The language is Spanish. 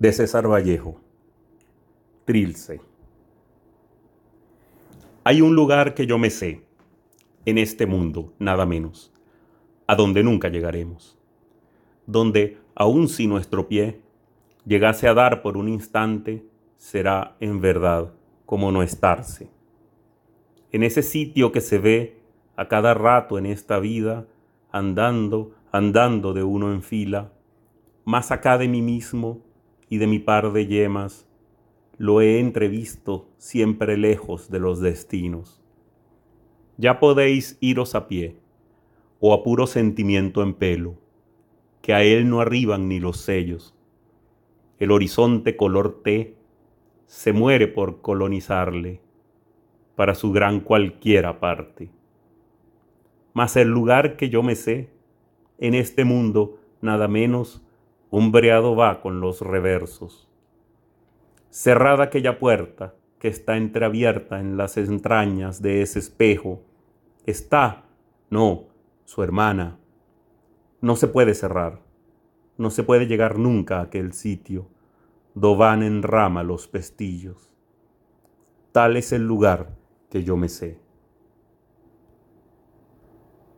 de César Vallejo. Trilce. Hay un lugar que yo me sé, en este mundo, nada menos, a donde nunca llegaremos, donde, aun si nuestro pie llegase a dar por un instante, será en verdad como no estarse. En ese sitio que se ve a cada rato en esta vida, andando, andando de uno en fila, más acá de mí mismo y de mi par de yemas, lo he entrevisto siempre lejos de los destinos. Ya podéis iros a pie, o a puro sentimiento en pelo, que a él no arriban ni los sellos. El horizonte color té se muere por colonizarle para su gran cualquiera parte. Mas el lugar que yo me sé, en este mundo nada menos umbreado va con los reversos. Cerrada aquella puerta que está entreabierta en las entrañas de ese espejo, está, no, su hermana. No se puede cerrar, no se puede llegar nunca a aquel sitio, do van en rama los pestillos. Tal es el lugar que yo me sé.